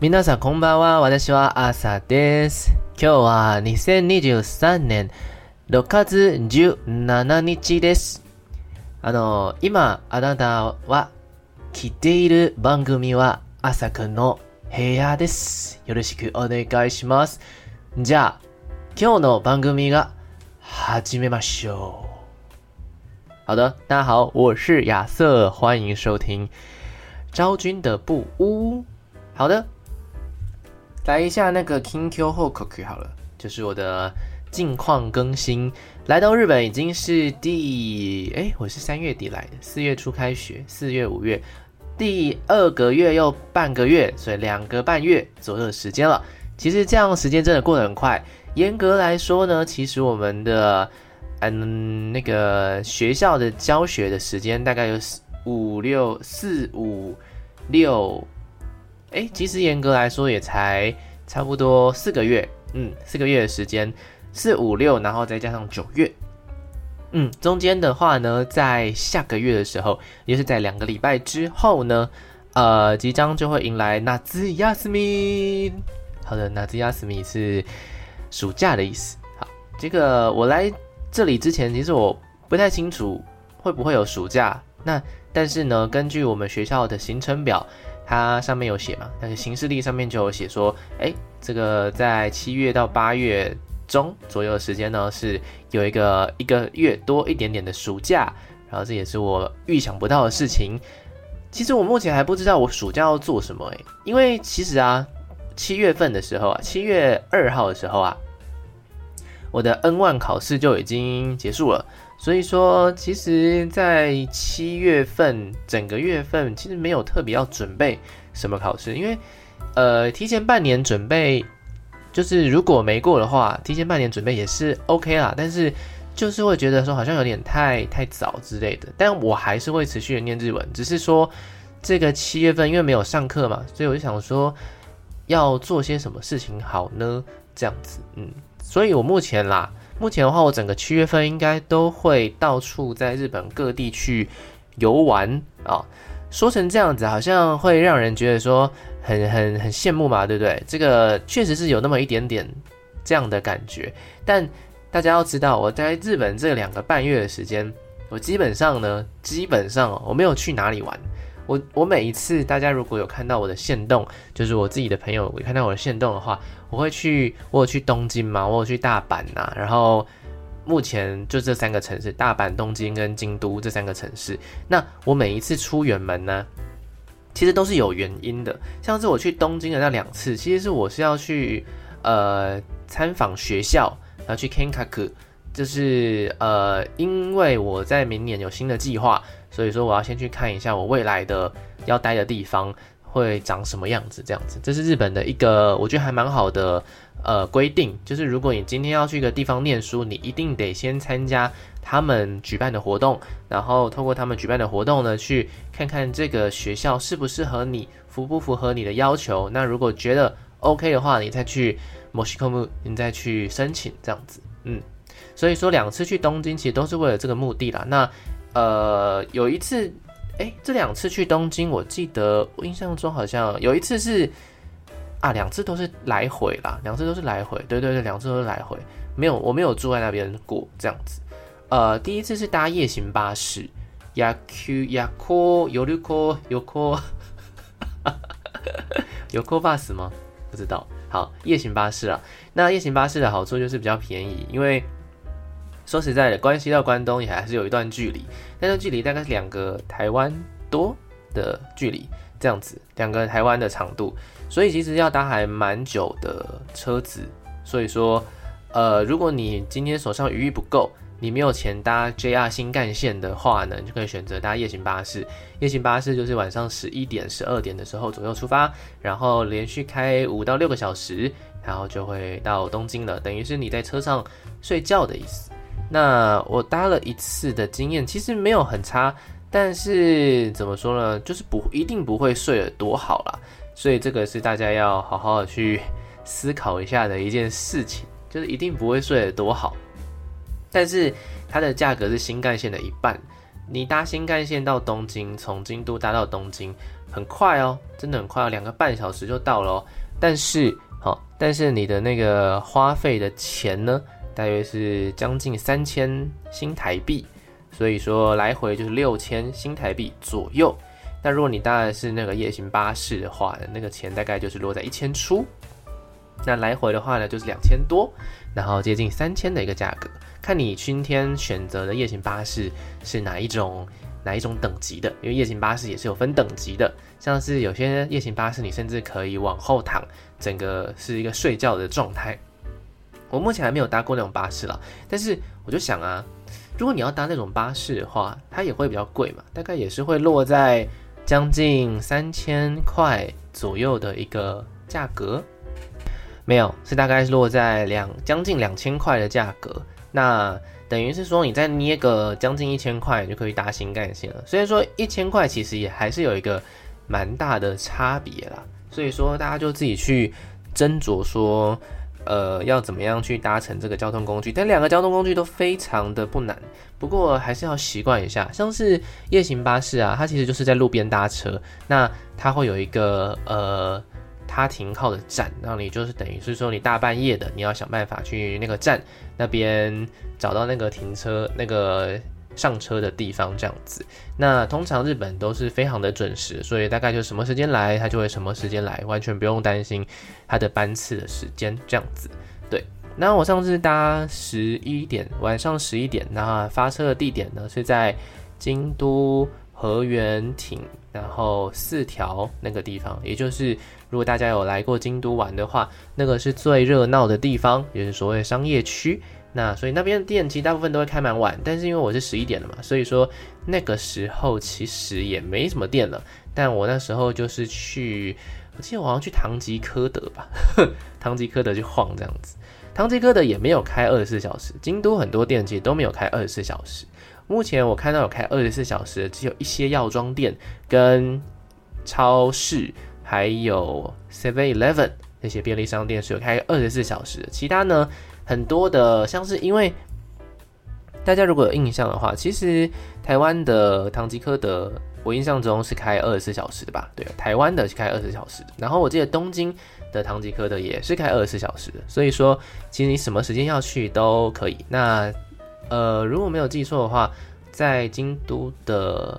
皆さんこんばんは。私は朝です。今日は2023年6月17日です。あの、今、あなたは闻いている番组は朝くんの部屋です。よろしくお愿いします。じゃあ、今日の番组が始めましょう。好的，大家好，我是亚瑟，欢迎收听昭君的布屋。好的。来一下那个 Kinkyo Hokoku 好了，就是我的近况更新。来到日本已经是第哎，我是三月底来的，四月初开学，四月五月，第二个月又半个月，所以两个半月左右的时间了。其实这样时间真的过得很快。严格来说呢，其实我们的嗯那个学校的教学的时间大概有五六四五六。哎，其实严格来说也才差不多四个月，嗯，四个月的时间，四五六，然后再加上九月，嗯，中间的话呢，在下个月的时候，也就是在两个礼拜之后呢，呃，即将就会迎来夏休み。好的，夏休み是暑假的意思。好，这个我来这里之前，其实我不太清楚会不会有暑假。那但是呢，根据我们学校的行程表。它上面有写嘛？那个行事历上面就有写说，哎，这个在七月到八月中左右的时间呢，是有一个一个月多一点点的暑假。然后这也是我预想不到的事情。其实我目前还不知道我暑假要做什么哎，因为其实啊，七月份的时候啊，七月二号的时候啊，我的 N1 考试就已经结束了。所以说，其实，在七月份整个月份，其实没有特别要准备什么考试，因为，呃，提前半年准备，就是如果没过的话，提前半年准备也是 OK 啦。但是，就是会觉得说好像有点太太早之类的。但我还是会持续的念日文，只是说这个七月份因为没有上课嘛，所以我就想说要做些什么事情好呢？这样子，嗯，所以我目前啦。目前的话，我整个七月份应该都会到处在日本各地去游玩啊、说成这样子，好像会让人觉得说很很很羡慕嘛，对不对？这个确实是有那么一点点这样的感觉。但大家要知道，我在日本这两个半月的时间，我基本上呢，基本上我没有去哪里玩。我我每一次，大家如果有看到我的限动，就是我自己的朋友有看到我的限动的话，我会去，我有去东京嘛，我有去大阪呐、然后目前就这三个城市，大阪、东京跟京都这三个城市。那我每一次出远门呢，其实都是有原因的。像是我去东京的那两次，其实是我是要去呃参访学校，然后去 Kenkaku，就是呃因为我在明年有新的计划。所以说，我要先去看一下我未来的要待的地方会长什么样子，这样子，这是日本的一个我觉得还蛮好的呃规定，就是如果你今天要去一个地方念书，你一定得先参加他们举办的活动，然后透过他们举办的活动呢，去看看这个学校适不适合你，符不符合你的要求。那如果觉得 OK 的话，你再去申し込む，你再去申请这样子，嗯，所以说两次去东京其实都是为了这个目的啦。那呃，有一次，哎，这两次去东京，我记得我印象中好像有一次是啊，两次都是来回啦，两次都是来回，对对对，两次都是来回，没有，我没有住在那边过这样子。呃，第一次是搭夜行巴士，やくやこよるこよこ，有 call bus 吗？不知道。好，夜行巴士啊，那夜行巴士的好处就是比较便宜，因为。 说实在的，关西到关东也还是有一段距离，那段距离大概是两个台湾多的距离，这样子，两个台湾的长度，所以其实要搭还蛮久的车子。所以说，呃，如果你今天手上余裕不够，你没有钱搭 JR 新干线的话呢，你就可以选择搭夜行巴士。夜行巴士就是晚上十一点、十二点的时候左右出发，然后连续开五到六个小时，然后就会到东京了，等于是你在车上睡觉的意思。那我搭了一次的经验，其实没有很差，但是怎么说呢，就是不一定不会睡得多好啦，所以这个是大家要好好去思考一下的一件事情，就是一定不会睡得多好。但是它的价格是新干线的一半，你搭新干线到东京，从京都搭到东京，很快哦，真的很快哦，两个半小时就到了。但是，好、但是你的那个花费的钱呢，大约是将近三千新台币，所以说来回就是六千新台币左右。那如果你搭的是那个夜行巴士的话，那个钱大概就是落在一千出。那来回的话呢，就是两千多，然后接近三千的一个价格。看你今天选择的夜行巴士是哪一种哪一种等级的，因为夜行巴士也是有分等级的，像是有些夜行巴士你甚至可以往后躺，整个是一个睡觉的状态。我目前还没有搭过那种巴士啦，但是我就想啊，如果你要搭那种巴士的话，它也会比较贵嘛，大概也是会落在将近三千块左右的一个价格。没有，是大概是落在两将近两千块的价格。那等于是说，你再捏个将近一千块，就可以搭新干线了。虽然说一千块其实也还是有一个蛮大的差别啦。所以说，大家就自己去斟酌说，呃，要怎么样去搭乘这个交通工具。但两个交通工具都非常的不难，不过还是要习惯一下。像是夜行巴士啊，它其实就是在路边搭车，那它会有一个呃。它停靠的站，那你就是等于是说，你大半夜的，你要想办法去那个站那边找到那个停车、那个上车的地方，这样子。那通常日本都是非常的准时，所以大概就什么时间来，它就会什么时间来，完全不用担心它的班次的时间，这样子。对，那我上次搭十一点，晚上十一点，那发车的地点呢是在京都河原町。然后四条那个地方，也就是如果大家有来过京都玩的话，那个是最热闹的地方，也是所谓商业区。那所以那边的店其实大部分都会开蛮晚，但是因为我是十一点的嘛，所以说那个时候其实也没什么店了。但我那时候就是去，我记得我好像去唐吉诃德吧，唐吉诃德去晃这样子。唐吉诃德也没有开二十四小时，京都很多店其实都没有开二十四小时。目前我看到有开二十四小时的，只有一些药妆店、跟超市，还有 Seven Eleven 那些便利商店是有开二十四小时的。其他呢，很多的像是因为大家如果有印象的话，其实台湾的唐吉诃德，我印象中是开二十四小时的吧？对，台湾的是开二十四小时的。然后我记得东京的唐吉诃德也是开二十四小时。所以说，其实你什么时间要去都可以。那呃，如果没有记错的话，在京都的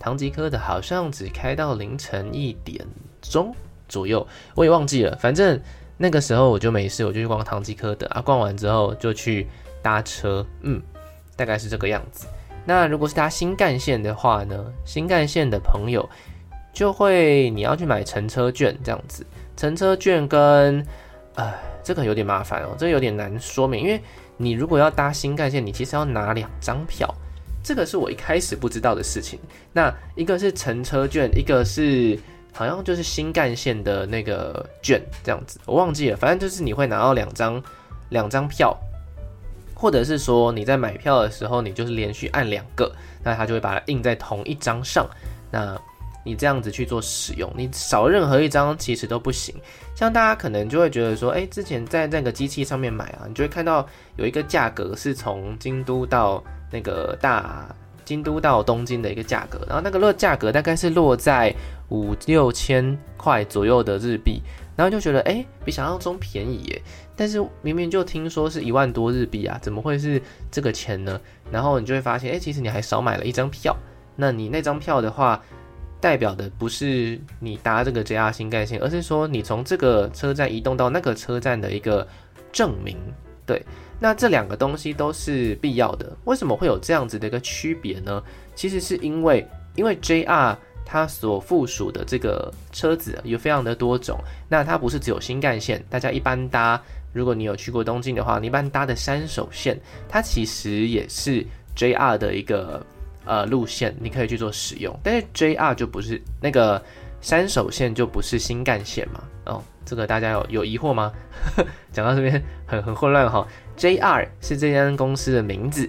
唐吉诃德好像只开到凌晨一点钟左右，我也忘记了。反正那个时候我就没事，我就去逛唐吉诃德啊。逛完之后就去搭车，嗯，大概是这个样子。那如果是搭新干线的话呢？新干线的朋友就会你要去买乘车券这样子。乘车券跟，呃，这个有点麻烦哦，这个有点难说明，因为。你如果要搭新干线，你其实要拿两张票，这个是我一开始不知道的事情。那一个是乘车券，一个是好像就是新干线的那个券这样子，我忘记了。反正就是你会拿到两张两张票，或者是说你在买票的时候，你就是连续按两个，那它就会把它印在同一张上。那你这样子去做使用，你少任何一张其实都不行。像大家可能就会觉得说，哎，之前在那个机器上面买啊，你就会看到有一个价格是从京都到那个大京都到东京的一个价格，然后那个落价格大概是落在五六千块左右的日币，然后就觉得，哎，比想象中便宜耶。但是明明就听说是一万多日币啊，怎么会是这个钱呢？然后你就会发现，哎，其实你还少买了一张票。那你那张票的话，代表的不是你搭这个 JR 新干线，而是说你从这个车站移动到那个车站的一个证明。对，那这两个东西都是必要的。为什么会有这样子的一个区别呢？其实是因为，因为 JR 它所附属的这个车子有非常的多种。那它不是只有新干线，大家一般搭，如果你有去过东京的话，你一般搭的山手线，它其实也是 JR 的一个。呃，路线你可以去做使用，但是 JR 就不是那个山手线就不是新干线嘛？哦，这个大家有有疑惑吗？讲到这边很很混乱哈。JR 是这间公司的名字，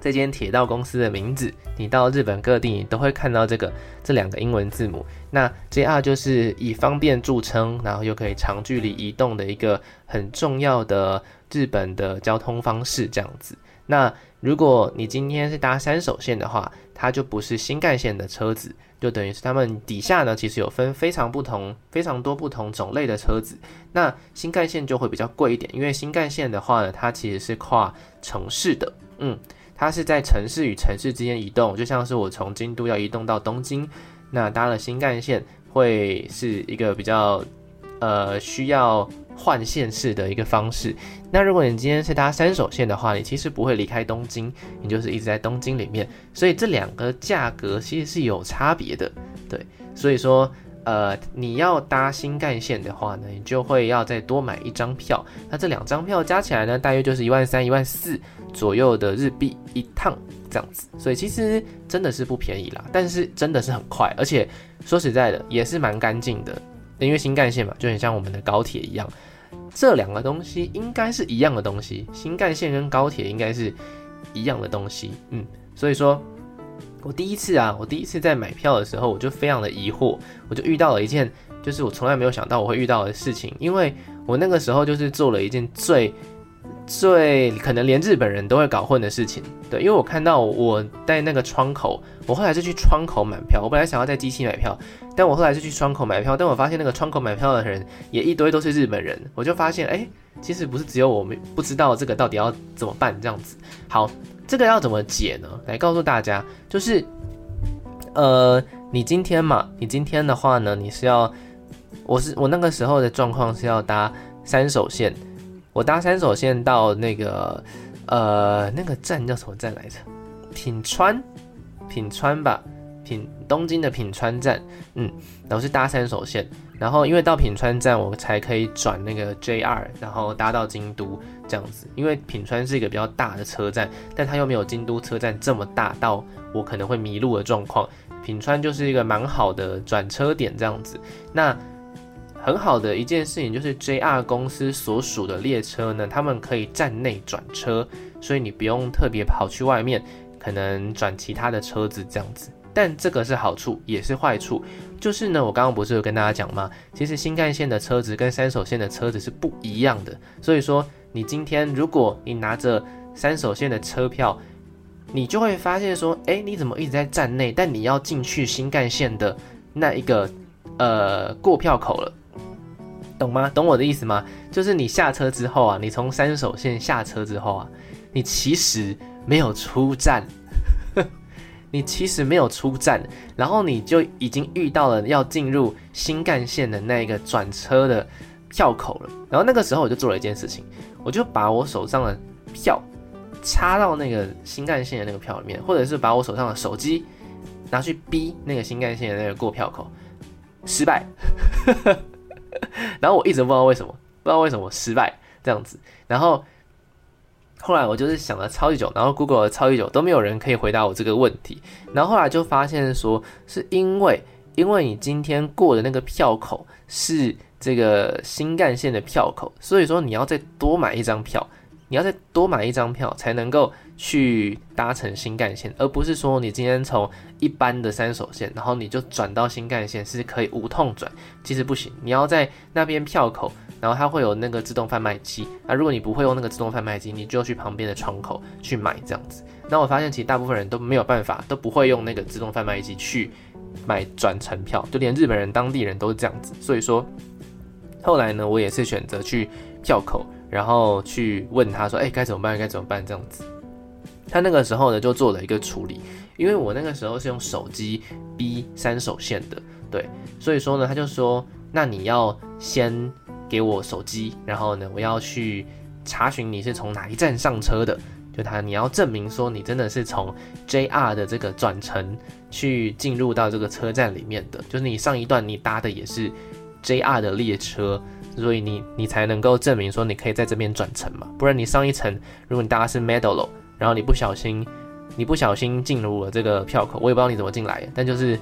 这间铁道公司的名字，你到日本各地你都会看到这个这两个英文字母。那 JR 就是以方便著称，然后又可以长距离移动的一个很重要的日本的交通方式，这样子。那如果你今天是搭山手线的话，它就不是新干线的车子，就等于是他们底下呢，其实有分非常不同、非常多不同种类的车子。那新干线就会比较贵一点，因为新干线的话呢，它其实是跨城市的，嗯，它是在城市与城市之间移动，就像是我从京都要移动到东京，那搭了新干线会是一个比较呃需要。换线式的一个方式。那如果你今天是搭三手线的话，你其实不会离开东京，你就是一直在东京里面。所以这两个价格其实是有差别的，对。所以说，呃，你要搭新干线的话呢，你就会要再多买一张票。那这两张票加起来呢，大约就是一万三、一万四左右的日币一趟这样子。所以其实真的是不便宜啦，但是真的是很快，而且说实在的，也是蛮干净的。因为新干线嘛，就很像我们的高铁一样，这两个东西应该是一样的东西。新干线跟高铁应该是一样的东西，嗯，所以说，我第一次啊，我第一次在买票的时候，我就非常的疑惑，我就遇到了一件，就是我从来没有想到我会遇到的事情，因为我那个时候就是做了一件最。最可能连日本人都会搞混的事情，对，因为我看到我在那个窗口，我后来是去窗口买票，我本来想要在机器买票，但我后来是去窗口买票，但我发现那个窗口买票的人也一堆都是日本人，我就发现，哎，其实不是只有我们不知道这个到底要怎么办这样子。好，这个要怎么解呢？来告诉大家，就是，呃，你今天嘛，你今天的话呢，你是要，我是我那个时候的状况是要搭三手线。我搭三手线到那个，呃，那个站叫什么站来着？品川，品川吧，品东京的品川站。嗯，然后是搭三手线，然后因为到品川站，我才可以转那个 JR，然后搭到京都这样子。因为品川是一个比较大的车站，但它又没有京都车站这么大，到我可能会迷路的状况。品川就是一个蛮好的转车点这样子。那很好的一件事情就是 JR 公司所属的列车呢，他们可以站内转车，所以你不用特别跑去外面，可能转其他的车子这样子。但这个是好处，也是坏处，就是呢，我刚刚不是有跟大家讲吗？其实新干线的车子跟山手线的车子是不一样的，所以说你今天如果你拿着山手线的车票，你就会发现说，诶，你怎么一直在站内？但你要进去新干线的那一个呃过票口了。懂吗？懂我的意思吗？就是你下车之后啊，你从三手线下车之后啊，你其实没有出站，你其实没有出站，然后你就已经遇到了要进入新干线的那个转车的票口了。然后那个时候我就做了一件事情，我就把我手上的票插到那个新干线的那个票里面，或者是把我手上的手机拿去逼那个新干线的那个过票口，失败。然后我一直不知道为什么，不知道为什么失败这样子。然后后来我就是想了超级久，然后 Google 超级久都没有人可以回答我这个问题。然后后来就发现说，是因为因为你今天过的那个票口是这个新干线的票口，所以说你要再多买一张票，你要再多买一张票才能够去搭乘新干线，而不是说你今天从一般的山手线，然后你就转到新干线是可以无痛转，其实不行，你要在那边票口，然后它会有那个自动贩卖机，啊，如果你不会用那个自动贩卖机，你就去旁边的窗口去买这样子。那我发现其实大部分人都没有办法，都不会用那个自动贩卖机去买转乘票，就连日本人当地人都是这样子。所以说，后来呢，我也是选择去叫口，然后去问他说，哎，该怎么办？该怎么办？这样子。他那个时候呢，就做了一个处理，因为我那个时候是用手机逼三手线的，对，所以说呢，他就说，那你要先给我手机，然后呢，我要去查询你是从哪一站上车的，就他你要证明说你真的是从 JR 的这个转乘去进入到这个车站里面的，就是你上一段你搭的也是 JR 的列车，所以你你才能够证明说你可以在这边转乘嘛，不然你上一层如果你搭的是 medalo，。然后你不小心，你不小心进入了这个票口，我也不知道你怎么进来，但就是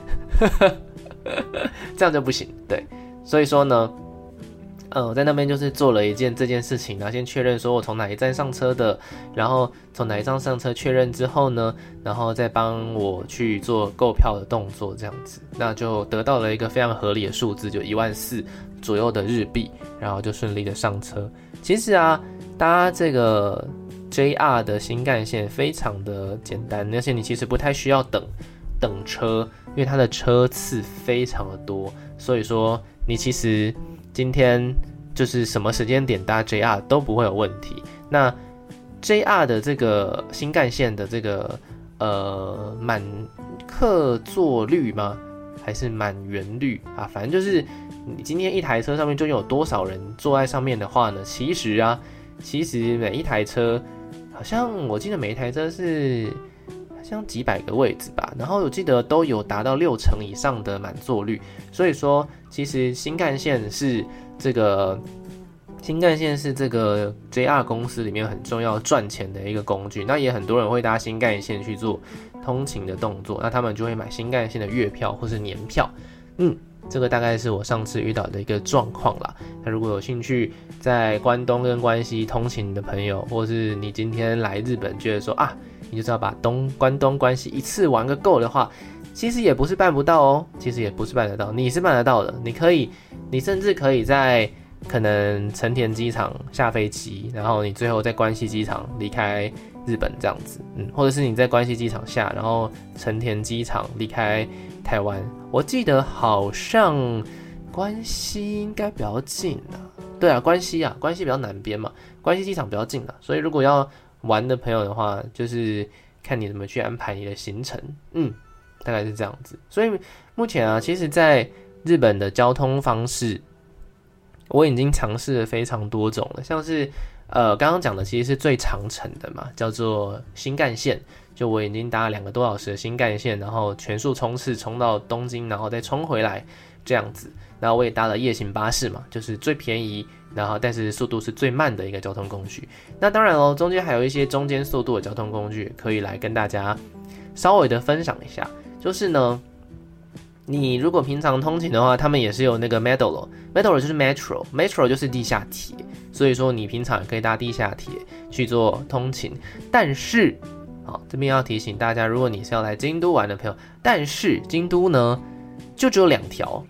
这样就不行。对，所以说呢，呃，我在那边就是做了一件这件事情，然后先确认说我从哪一站上车的，然后从哪一站上车确认之后呢，然后再帮我去做购票的动作，这样子，那就得到了一个非常合理的数字，就一万四左右的日币，然后就顺利的上车。其实啊，搭这个。JR 的新干线非常的简单，而且你其实不太需要等等车，因为它的车次非常的多，所以说你其实今天就是什么时间点搭 JR 都不会有问题。那 JR 的这个新干线的这个呃满客座率吗？还是满员率啊？反正就是你今天一台车上面究竟有多少人坐在上面的话呢？其实啊，其实每一台车好像我记得每一台车是像几百个位置吧，然后我记得都有达到六成以上的满座率。所以说，其实新干线是这个新干线是这个 JR 公司里面很重要赚钱的一个工具。那也很多人会搭新干线去做。通勤的动作，那他们就会买新干线的月票或是年票。嗯，这个大概是我上次遇到的一个状况啦。那如果有兴趣在关东跟关西通勤的朋友，或是你今天来日本觉得说啊，你就知道把东关东关西一次玩个够的话，其实也不是办不到哦，其实也不是办得到，你是办得到的。你可以，你甚至可以在可能成田机场下飞机，然后你最后在关西机场离开。日本这样子，嗯，或者是你在关西机场下，然后成田机场离开台湾。我记得好像关西应该比较近啊，对啊，关西啊，关西比较南边嘛，关西机场比较近啊。所以如果要玩的朋友的话，就是看你怎么去安排你的行程，嗯，大概是这样子。所以目前啊，其实在日本的交通方式，我已经尝试了非常多种了，像是。呃，刚刚讲的其实是最长程的嘛，叫做新干线。就我已经搭了两个多小时的新干线，然后全速冲刺冲到东京，然后再冲回来这样子。然后我也搭了夜行巴士嘛，就是最便宜，然后但是速度是最慢的一个交通工具。那当然哦，中间还有一些中间速度的交通工具可以来跟大家稍微的分享一下。就是呢，你如果平常通勤的话，他们也是有那个 Metro，Metro 就是 Metro，Metro 就是地下铁。所以说，你平常也可以搭地下铁去做通勤，但是，好，这边要提醒大家，如果你是要来京都玩的朋友，但是京都呢，就只有两条，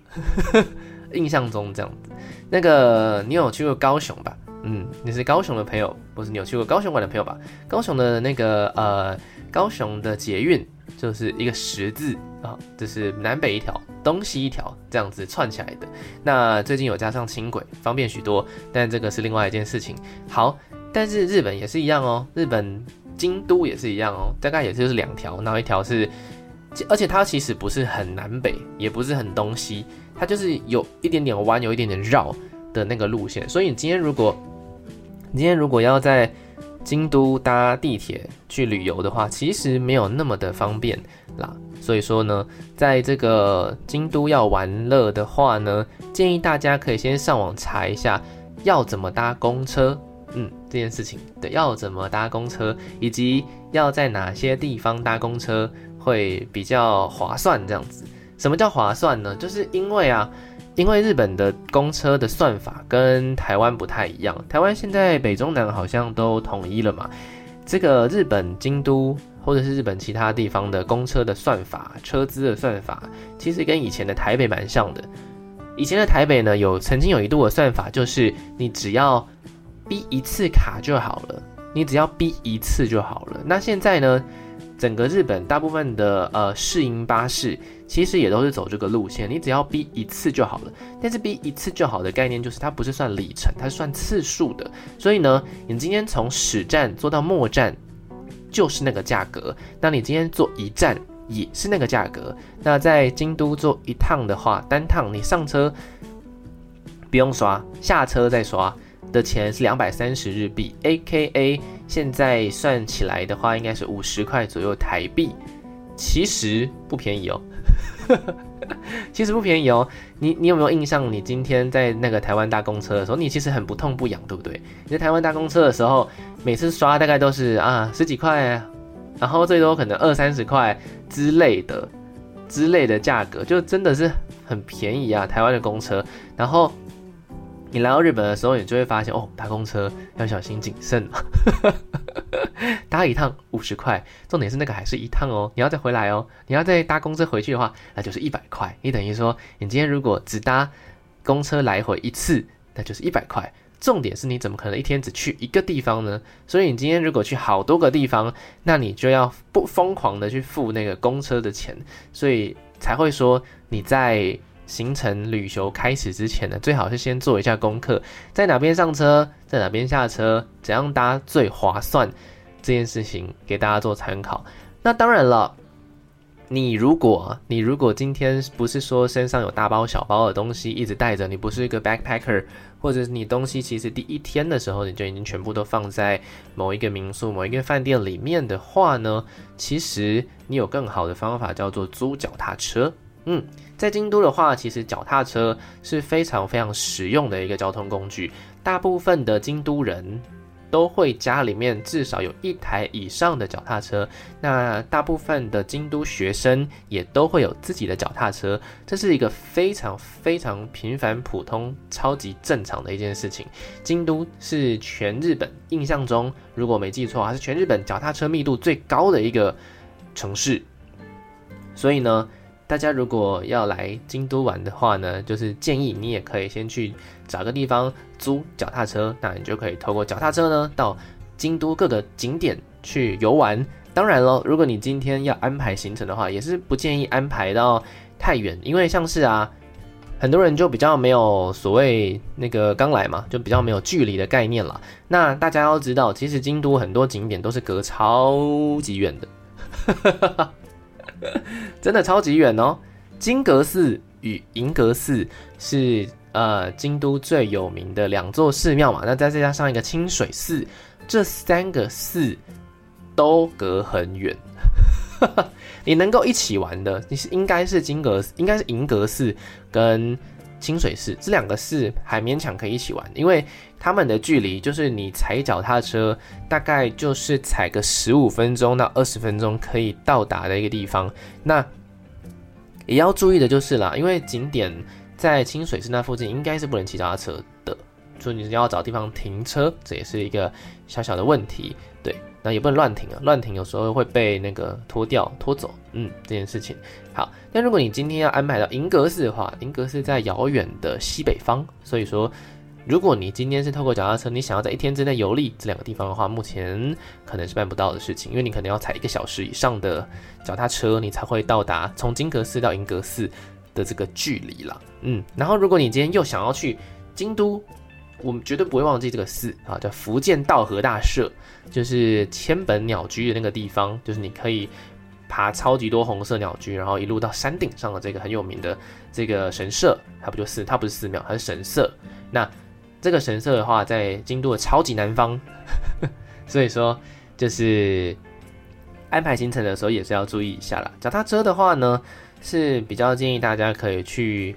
印象中这样子。那个，你有去过高雄吧？嗯，你是高雄的朋友，不是你有去过高雄玩的朋友吧？高雄的那个，呃，高雄的捷运。就是一个十字啊，这、就是南北一条，东西一条，这样子串起来的。那最近有加上轻轨，方便许多，但这个是另外一件事情。好，但是日本也是一样哦，日本京都也是一样哦，大概也就是两条，然后一条是，而且它其实不是很南北，也不是很东西，它就是有一点点弯，有一点点绕的那个路线。所以你今天如果，你今天如果要在京都搭地铁去旅游的话，其实没有那么的方便啦。所以说呢，在这个京都要玩乐的话呢，建议大家可以先上网查一下要怎么搭公车。嗯，这件事情对，要怎么搭公车，以及要在哪些地方搭公车会比较划算。这样子，什么叫划算呢？就是因为啊。因为日本的公车的算法跟台湾不太一样，台湾现在北中南好像都统一了嘛。这个日本京都或者是日本其他地方的公车的算法、车资的算法，其实跟以前的台北蛮像的。以前的台北呢，有曾经有一度的算法，就是你只要逼一次卡就好了，你只要逼一次就好了。那现在呢？整个日本大部分的呃市营巴士其实也都是走这个路线，你只要逼一次就好了。但是逼一次就好的概念就是它不是算里程，它是算次数的。所以呢，你今天从始站坐到末站就是那个价格。那你今天坐一站也是那个价格。那在京都坐一趟的话，单趟你上车不用刷，下车再刷的钱是两百三十日币，AKA。现在算起来的话，应该是五十块左右台币，其实不便宜哦，其实不便宜哦。你你有没有印象？你今天在那个台湾搭公车的时候，你其实很不痛不痒，对不对？你在台湾搭公车的时候，每次刷大概都是啊十几块，然后最多可能二三十块之类的之类的价格，就真的是很便宜啊，台湾的公车，然后。你来到日本的时候，你就会发现哦，搭公车要小心谨慎，搭一趟五十块，重点是那个还是一趟哦，你要再回来哦，你要再搭公车回去的话，那就是一百块。你等于说，你今天如果只搭公车来回一次，那就是一百块，重点是你怎么可能一天只去一个地方呢？所以你今天如果去好多个地方，那你就要不疯狂的去付那个公车的钱，所以才会说你在行程旅游开始之前呢，最好是先做一下功课，在哪边上车，在哪边下车，怎样搭最划算，这件事情给大家做参考。那当然了。你如果你如果今天不是说身上有大包小包的东西一直带着，你不是一个 backpacker，或者是你东西其实第一天的时候你就已经全部都放在某一个民宿、某一个饭店里面的话呢，其实你有更好的方法叫做租脚踏车。嗯，在京都的话，其实脚踏车是非常非常实用的一个交通工具，大部分的京都人。都会家里面至少有一台以上的脚踏车，那大部分的京都学生也都会有自己的脚踏车，这是一个非常非常平凡、普通、超级正常的一件事情。京都是全日本印象中，如果没记错，还是全日本脚踏车密度最高的一个城市，所以呢。大家如果要来京都玩的话呢，就是建议你也可以先去找个地方租脚踏车，那你就可以透过脚踏车呢到京都各个景点去游玩。当然咯，如果你今天要安排行程的话，也是不建议安排到太远，因为像是啊，很多人就比较没有所谓那个刚来嘛，就比较没有距离的概念了。那大家要知道，其实京都很多景点都是隔超级远的。真的超级远哦！金阁寺与银阁寺是呃京都最有名的两座寺庙嘛，那再再加上一个清水寺，这三个寺都隔很远。你能够一起玩的，你是应该是金阁寺，应该是银阁寺跟清水寺这两个寺还勉强可以一起玩，因为他们的距离就是你踩脚踏车大概就是踩个十五分钟到二十分钟可以到达的一个地方。那也要注意的就是啦，因为景点在清水寺那附近应该是不能骑脚踏车的，所以你要找地方停车，这也是一个小小的问题。对。那也不能乱停啊，乱停有时候会被那个拖掉、拖走。嗯，这件事情好。但如果你今天要安排到银阁寺的话，银阁寺在遥远的西北方，所以说，如果你今天是透过脚踏车，你想要在一天之内游历这两个地方的话，目前可能是办不到的事情，因为你可能要踩一个小时以上的脚踏车，你才会到达从金阁寺到银阁寺的这个距离啦。嗯，然后如果你今天又想要去京都。我们绝对不会忘记这个寺啊，叫福建道和大社，就是千本鸟居的那个地方，就是你可以爬超级多红色鸟居，然后一路到山顶上的这个很有名的这个神社，它不就是它不是寺庙，它是神社。那这个神社的话，在京都的超级南方，所以说就是安排行程的时候也是要注意一下啦。脚踏车的话呢，是比较建议大家可以去。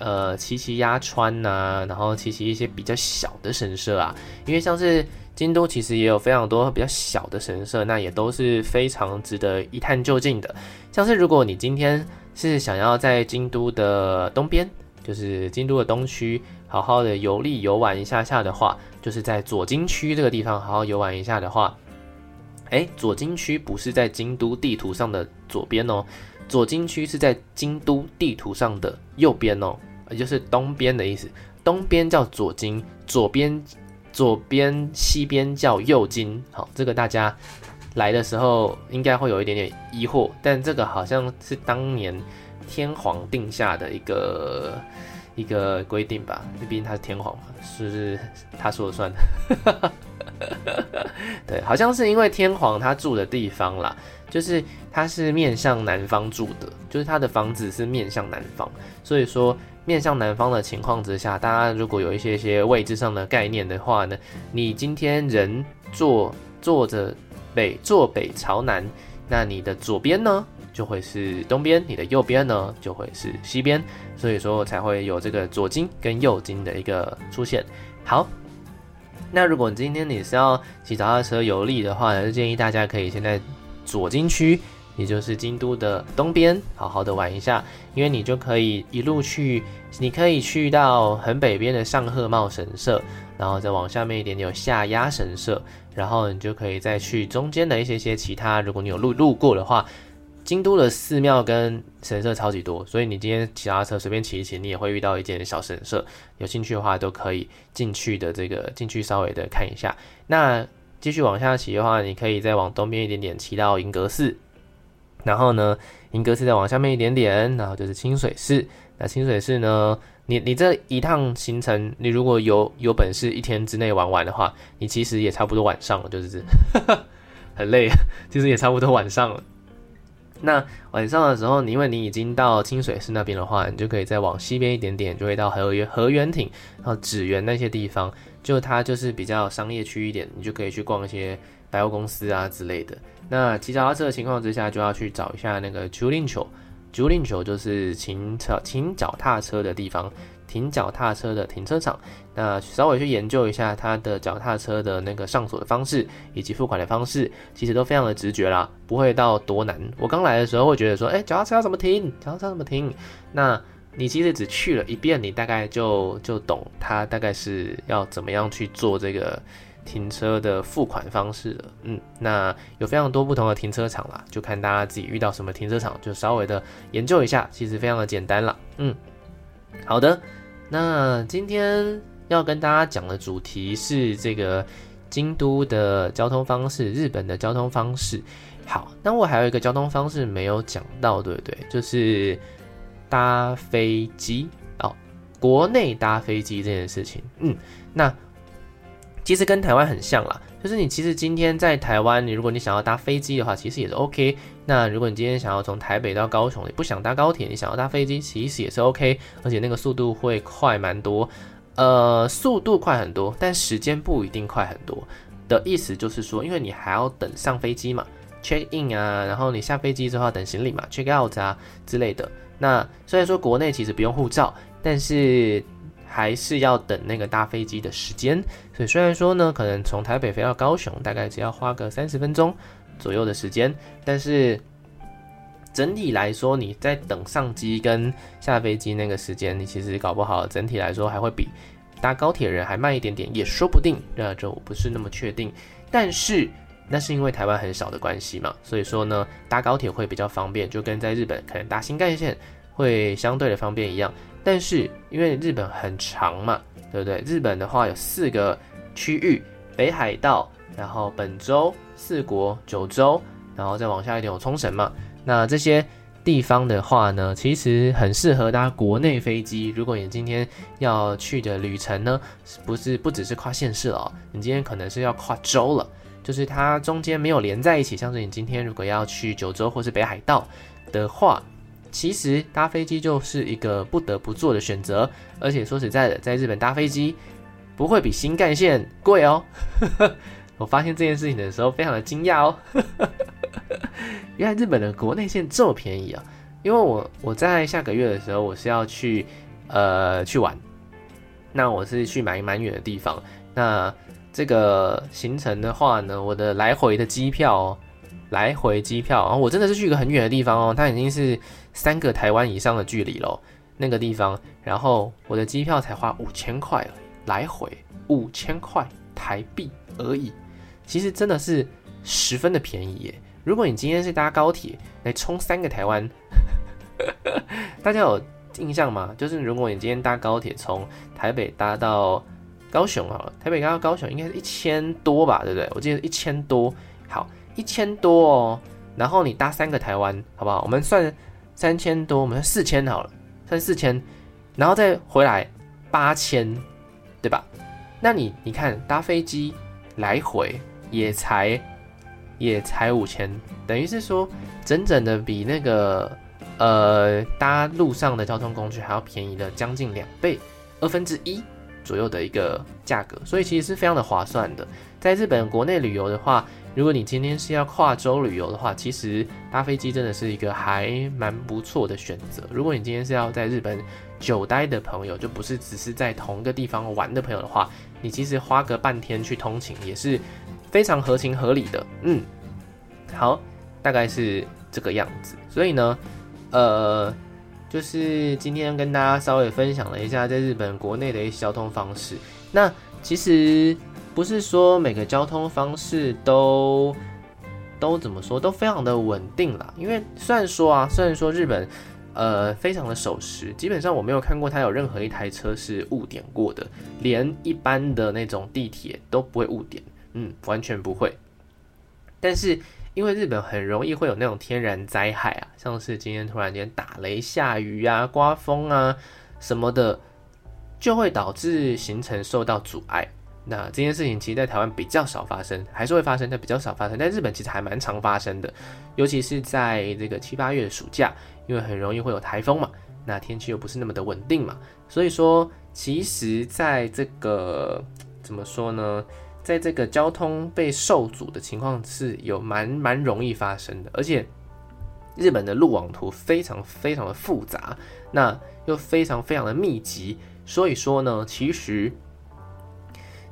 呃，骑骑鸭川呐、然后骑骑一些比较小的神社啊，因为像是京都其实也有非常多比较小的神社，那也都是非常值得一探究竟的。像是如果你今天是想要在京都的东边，就是京都的东区，好好的游历游玩一下下的话，就是在左京区这个地方好好游玩一下的话，诶，左京区不是在京都地图上的左边哦。左京区是在京都地图上的右边哦，也就是东边的意思。东边叫左京，左边左边西边叫右京。好，这个大家来的时候应该会有一点点疑惑，但这个好像是当年天皇定下的一个一个规定吧？毕竟他是天皇嘛，是是他说了算的？对，好像是因为天皇他住的地方啦。就是他是面向南方住的，就是他的房子是面向南方，所以说面向南方的情况之下，大家如果有一些些位置上的概念的话呢，你今天人坐坐着北坐北朝南，那你的左边呢就会是东边，你的右边呢就会是西边，所以说才会有这个左京跟右京的一个出现。好，那如果今天你是要骑脚踏车游历的话呢，就建议大家可以现在。左京区，也就是京都的东边，好好的玩一下，因为你就可以一路去，你可以去到很北边的上贺茂神社，然后再往下面一点点有下鸭神社，然后你就可以再去中间的一些些其他，如果你有路路过的话，京都的寺庙跟神社超级多，所以你今天骑脚踏车随便骑一骑，你也会遇到一间小神社。有兴趣的话，都可以进去的这个进去稍微的看一下。那继续往下骑的话，你可以再往东边一点点骑到银阁寺，然后呢，银阁寺再往下面一点点，然后就是清水寺。那清水寺呢，你你这一趟行程，你如果有有本事一天之内玩完的话，你其实也差不多晚上了，就是 很累，其实也差不多晚上了。那晚上的时候，你因为你已经到清水寺那边的话，你就可以再往西边一点点，就会到河源河源町，然后祇园那些地方，就它就是比较商业区一点，你就可以去逛一些百货公司啊之类的。那骑脚踏车的情况之下，就要去找一下那个驻轮桥，驻轮桥就是停车停脚踏车的地方。停脚踏车的停车场，那稍微去研究一下它的脚踏车的那个上锁的方式以及付款的方式，其实都非常的直觉啦，不会到多难。我刚来的时候会觉得说，哎，脚踏车要怎么停？脚踏车怎么停？那你其实只去了一遍，你大概就就懂它大概是要怎么样去做这个停车的付款方式了。嗯，那有非常多不同的停车场啦，就看大家自己遇到什么停车场，就稍微的研究一下，其实非常的简单啦。嗯，好的。那今天要跟大家讲的主题是这个京都的交通方式，日本的交通方式。好，那我还有一个交通方式没有讲到，对不对？就是搭飞机哦，国内搭飞机这件事情。嗯，那其实跟台湾很像啦。就是你其实今天在台湾，你如果你想要搭飞机的话，其实也是 OK。那如果你今天想要从台北到高雄，你不想搭高铁，你想要搭飞机，其实也是 OK。而且那个速度会快蛮多，呃，速度快很多，但时间不一定快很多。的意思就是说，因为你还要等上飞机嘛，check in 啊，然后你下飞机之后等行李嘛，check out 啊之类的。那虽然说国内其实不用护照，但是。还是要等那个搭飞机的时间，所以虽然说呢，可能从台北飞到高雄大概只要花个三十分钟左右的时间，但是整体来说，你在等上机跟下飞机那个时间，你其实搞不好整体来说还会比搭高铁人还慢一点点，也说不定。那这我不是那么确定，但是那是因为台湾很少的关系嘛，所以说呢，搭高铁会比较方便，就跟在日本可能搭新干线会相对的方便一样。但是因为日本很长嘛，对不对？日本的话有四个区域：北海道，然后本州、四国、九州，然后再往下一点有冲绳嘛。那这些地方的话呢，其实很适合搭国内飞机。如果你今天要去的旅程呢，不是不只是跨县市哦，你今天可能是要跨州了，就是它中间没有连在一起。像是你今天如果要去九州或是北海道的话。其实搭飞机就是一个不得不做的选择，而且说实在的，在日本搭飞机不会比新干线贵哦。我发现这件事情的时候，非常的惊讶哦。原来日本的国内线这么便宜啊！因为我我在下个月的时候，我是要去呃去玩，那我是去蛮蛮远的地方。那这个行程的话呢，我的来回的机票哦。来回机票，然后我真的是去一个很远的地方哦，它已经是三个台湾以上的距离咯，那个地方，然后我的机票才花五千块，来回五千块台币而已，其实真的是十分的便宜耶。如果你今天是搭高铁来冲三个台湾，大家有印象吗？就是如果你今天搭高铁从台北搭到高雄好了，台北搭到高雄应该是一千多吧，对不对？我记得一千多，好。一千多哦，然后你搭三个台湾，好不好？我们算三千多，我们四千好了，三四千，然后再回来八千，对吧？那你你看搭飞机来回也才也才五千，等于是说整整的比那个呃搭路上的交通工具还要便宜了将近两倍，二分之一左右的一个价格，所以其实是非常的划算的。在日本国内旅游的话，如果你今天是要跨州旅游的话，其实搭飞机真的是一个还蛮不错的选择。如果你今天是要在日本久待的朋友，就不是只是在同一个地方玩的朋友的话，你其实花个半天去通勤也是非常合情合理的。嗯，好，大概是这个样子。所以呢，呃，就是今天跟大家稍微分享了一下在日本国内的一些交通方式。那其实。不是说每个交通方式都都怎么说，都非常的稳定啦。因为虽然说啊，虽然说日本呃非常的守时，基本上我没有看过它有任何一台车是误点过的，连一般的那种地铁都不会误点，嗯，完全不会。但是因为日本很容易会有那种天然灾害啊，像是今天突然间打雷、下雨啊、刮风啊什么的，就会导致行程受到阻碍。那这件事情其实，在台湾比较少发生，还是会发生，但比较少发生。但日本其实还蛮常发生的，尤其是在这个七八月的暑假，因为很容易会有台风嘛，那天气又不是那么的稳定嘛，所以说，其实在这个怎么说呢，在这个交通被受阻的情况是有蛮蛮容易发生的，而且日本的路网图非常非常的复杂，那又非常非常的密集，所以说呢，其实。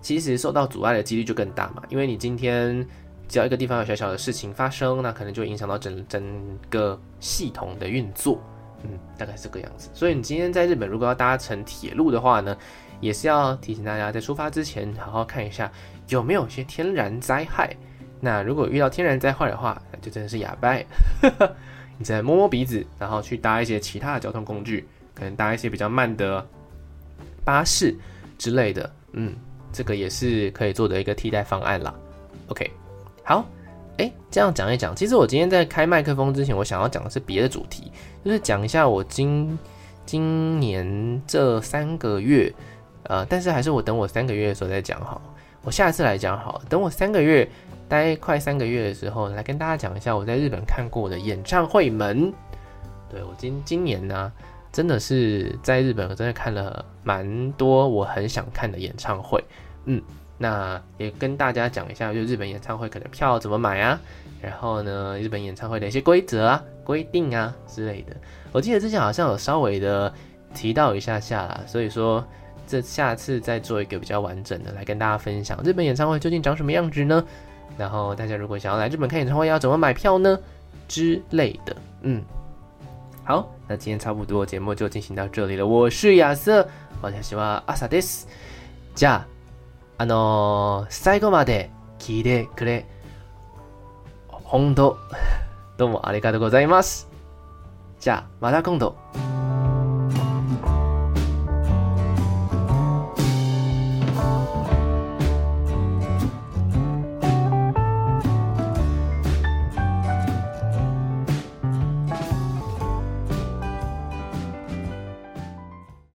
其实受到阻碍的几率就更大嘛，因为你今天只要一个地方有小小的事情发生，那可能就影响到整整个系统的运作，嗯，大概是这个样子。所以你今天在日本如果要搭乘铁路的话呢，也是要提醒大家在出发之前好好看一下有没有一些天然灾害。那如果遇到天然灾害的话，那就真的是哑巴，你再摸摸鼻子，然后去搭一些其他的交通工具，可能搭一些比较慢的巴士之类的，嗯。这个也是可以做的一个替代方案啦。OK，好，诶，这样讲一讲，其实我今天在开麦克风之前，我想要讲的是别的主题，就是讲一下我今今年这三个月，呃，但是还是我等我三个月的时候再讲好，我下次来讲好，等我三个月待快三个月的时候，来跟大家讲一下我在日本看过的演唱会门。对，我今今年呢，真的是在日本，我真的看了蛮多我很想看的演唱会。嗯，那也跟大家讲一下，就日本演唱会可能票怎么买啊，然后呢，日本演唱会的一些规则啊、规定啊之类的。我记得之前好像有稍微的提到一下下啦，所以说这下次再做一个比较完整的来跟大家分享日本演唱会究竟长什么样子呢？然后大家如果想要来日本看演唱会，要怎么买票呢？之类的。嗯，好，那今天差不多节目就进行到这里了。我是亚瑟，我是希望阿萨德斯，加。あのー、最後まで聞いてくれ、本当、どうもありがとうございます。じゃあ、また今度。